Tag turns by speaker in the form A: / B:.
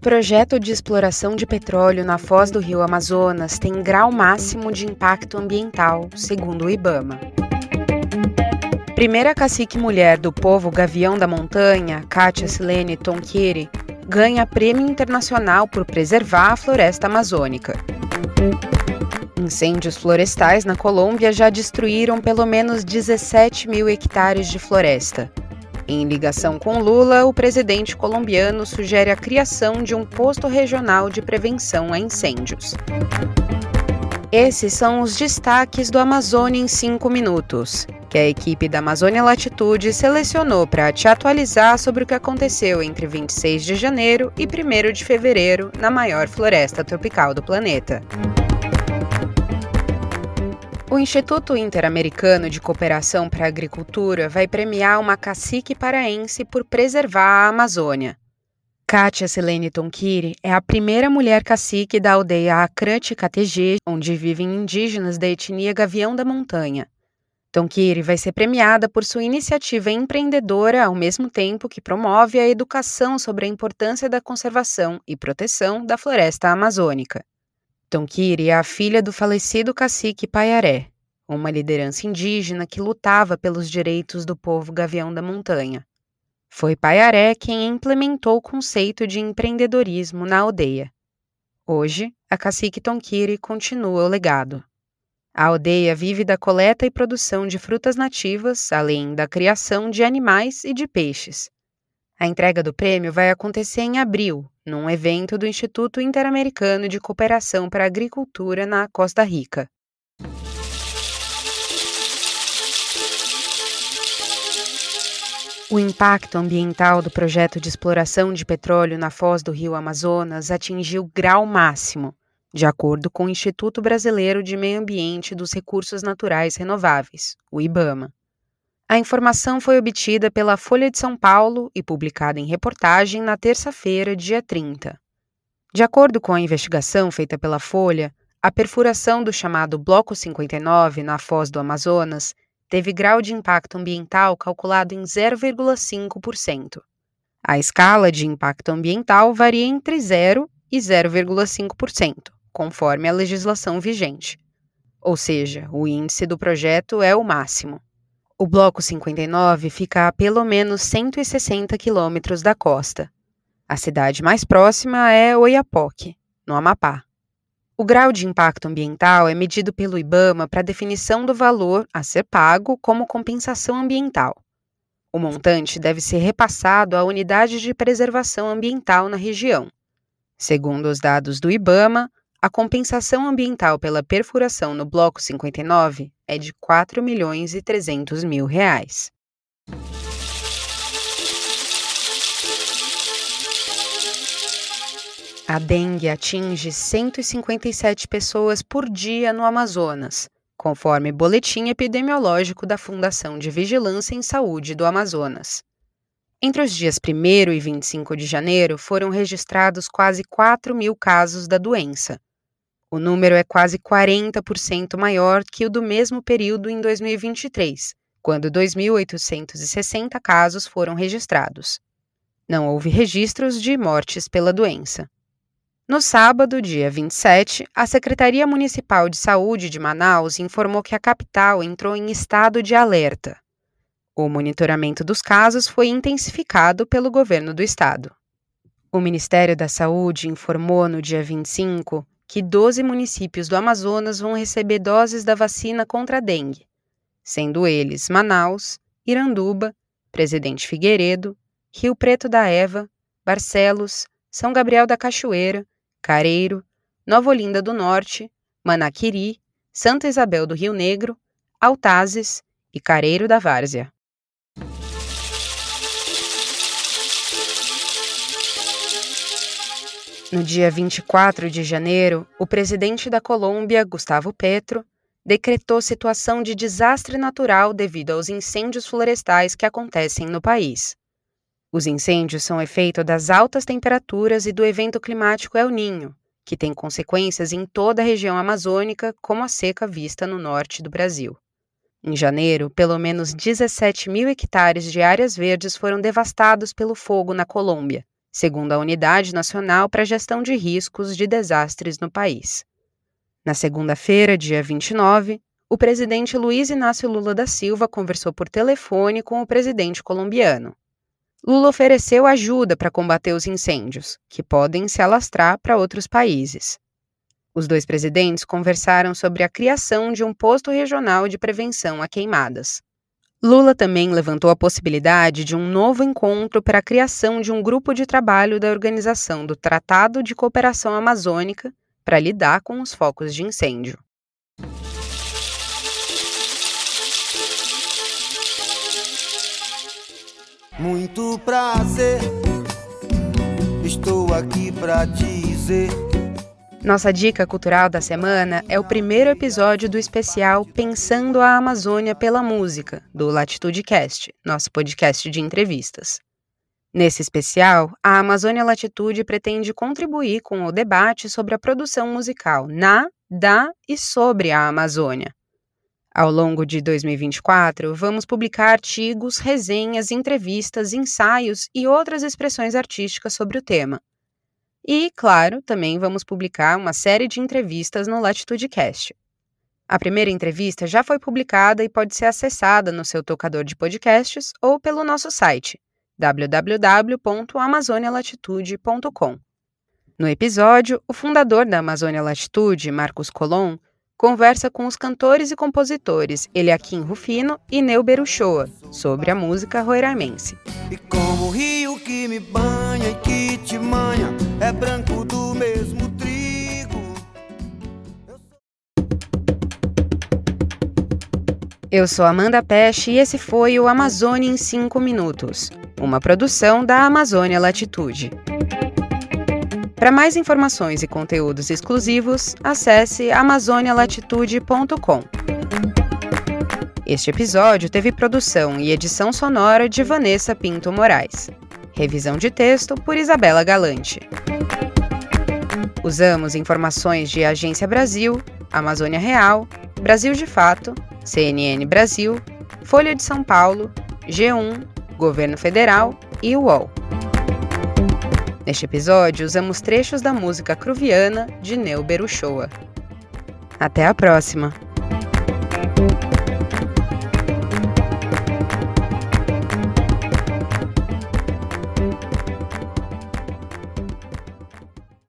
A: Projeto de exploração de petróleo na foz do rio Amazonas tem grau máximo de impacto ambiental, segundo o IBAMA. Primeira cacique mulher do povo Gavião da Montanha, Kátia Silene Tonquiri, ganha prêmio internacional por preservar a floresta amazônica. Incêndios florestais na Colômbia já destruíram pelo menos 17 mil hectares de floresta. Em ligação com Lula, o presidente colombiano sugere a criação de um posto regional de prevenção a incêndios. Esses são os destaques do Amazônia em 5 minutos, que a equipe da Amazônia Latitude selecionou para te atualizar sobre o que aconteceu entre 26 de janeiro e 1 de fevereiro na maior floresta tropical do planeta. O Instituto Interamericano de Cooperação para a Agricultura vai premiar uma cacique paraense por preservar a Amazônia. Kátia Selene Tonquiri é a primeira mulher cacique da aldeia Acrante Categê, onde vivem indígenas da etnia Gavião da Montanha. Tonquiri vai ser premiada por sua iniciativa empreendedora ao mesmo tempo que promove a educação sobre a importância da conservação e proteção da floresta amazônica. Tonquiri é a filha do falecido cacique Paiaré, uma liderança indígena que lutava pelos direitos do povo gavião da montanha. Foi Paiaré quem implementou o conceito de empreendedorismo na aldeia. Hoje, a cacique Tonquiri continua o legado. A aldeia vive da coleta e produção de frutas nativas, além da criação de animais e de peixes. A entrega do prêmio vai acontecer em abril, num evento do Instituto Interamericano de Cooperação para a Agricultura na Costa Rica. O impacto ambiental do projeto de exploração de petróleo na foz do rio Amazonas atingiu grau máximo, de acordo com o Instituto Brasileiro de Meio Ambiente dos Recursos Naturais Renováveis, o IBAMA. A informação foi obtida pela Folha de São Paulo e publicada em reportagem na terça-feira, dia 30. De acordo com a investigação feita pela Folha, a perfuração do chamado Bloco 59 na foz do Amazonas teve grau de impacto ambiental calculado em 0,5%. A escala de impacto ambiental varia entre 0 e 0,5%, conforme a legislação vigente. Ou seja, o índice do projeto é o máximo. O Bloco 59 fica a pelo menos 160 quilômetros da costa. A cidade mais próxima é Oiapoque, no Amapá. O grau de impacto ambiental é medido pelo IBAMA para definição do valor a ser pago como compensação ambiental. O montante deve ser repassado à unidade de preservação ambiental na região. Segundo os dados do IBAMA, a compensação ambiental pela perfuração no Bloco 59 é de 4 milhões e 300 mil reais. A dengue atinge 157 pessoas por dia no Amazonas, conforme boletim epidemiológico da Fundação de Vigilância em Saúde do Amazonas. Entre os dias 1 e 25 de janeiro foram registrados quase 4 mil casos da doença, o número é quase 40% maior que o do mesmo período em 2023, quando 2.860 casos foram registrados. Não houve registros de mortes pela doença. No sábado, dia 27, a Secretaria Municipal de Saúde de Manaus informou que a capital entrou em estado de alerta. O monitoramento dos casos foi intensificado pelo governo do estado. O Ministério da Saúde informou no dia 25 que 12 municípios do Amazonas vão receber doses da vacina contra a dengue, sendo eles Manaus, Iranduba, Presidente Figueiredo, Rio Preto da Eva, Barcelos, São Gabriel da Cachoeira, Careiro, Nova Olinda do Norte, Manaquiri, Santa Isabel do Rio Negro, Altazes e Careiro da Várzea. No dia 24 de janeiro, o presidente da Colômbia, Gustavo Petro, decretou situação de desastre natural devido aos incêndios florestais que acontecem no país. Os incêndios são efeito das altas temperaturas e do evento climático El Ninho, que tem consequências em toda a região amazônica, como a seca vista no norte do Brasil. Em janeiro, pelo menos 17 mil hectares de áreas verdes foram devastados pelo fogo na Colômbia, segundo a Unidade Nacional para a Gestão de Riscos de Desastres no país. Na segunda-feira, dia 29, o presidente Luiz Inácio Lula da Silva conversou por telefone com o presidente colombiano. Lula ofereceu ajuda para combater os incêndios, que podem se alastrar para outros países. Os dois presidentes conversaram sobre a criação de um posto regional de prevenção a queimadas. Lula também levantou a possibilidade de um novo encontro para a criação de um grupo de trabalho da Organização do Tratado de Cooperação Amazônica para lidar com os focos de incêndio.
B: Muito prazer, estou aqui para dizer.
A: Nossa dica cultural da semana é o primeiro episódio do especial Pensando a Amazônia pela Música, do Latitude Cast, nosso podcast de entrevistas. Nesse especial, a Amazônia Latitude pretende contribuir com o debate sobre a produção musical na, da e sobre a Amazônia. Ao longo de 2024, vamos publicar artigos, resenhas, entrevistas, ensaios e outras expressões artísticas sobre o tema. E, claro, também vamos publicar uma série de entrevistas no LatitudeCast. A primeira entrevista já foi publicada e pode ser acessada no seu tocador de podcasts ou pelo nosso site www.amazonialatitude.com. No episódio, o fundador da Amazônia Latitude, Marcos Colom, conversa com os cantores e compositores Eliakim Rufino e Neuber Uchoa sobre a música roiramense.
B: E como o rio que me banha e que te manha é branco do mesmo trigo.
A: Eu sou Amanda Peste e esse foi o Amazônia em 5 Minutos, uma produção da Amazônia Latitude. Para mais informações e conteúdos exclusivos, acesse amazonialatitude.com. Este episódio teve produção e edição sonora de Vanessa Pinto Moraes. Revisão de texto por Isabela Galante. Usamos informações de Agência Brasil, Amazônia Real, Brasil de Fato, CNN Brasil, Folha de São Paulo, G1, Governo Federal e UOL. Neste episódio, usamos trechos da música Cruviana de Neuber Uchoa. Até a próxima!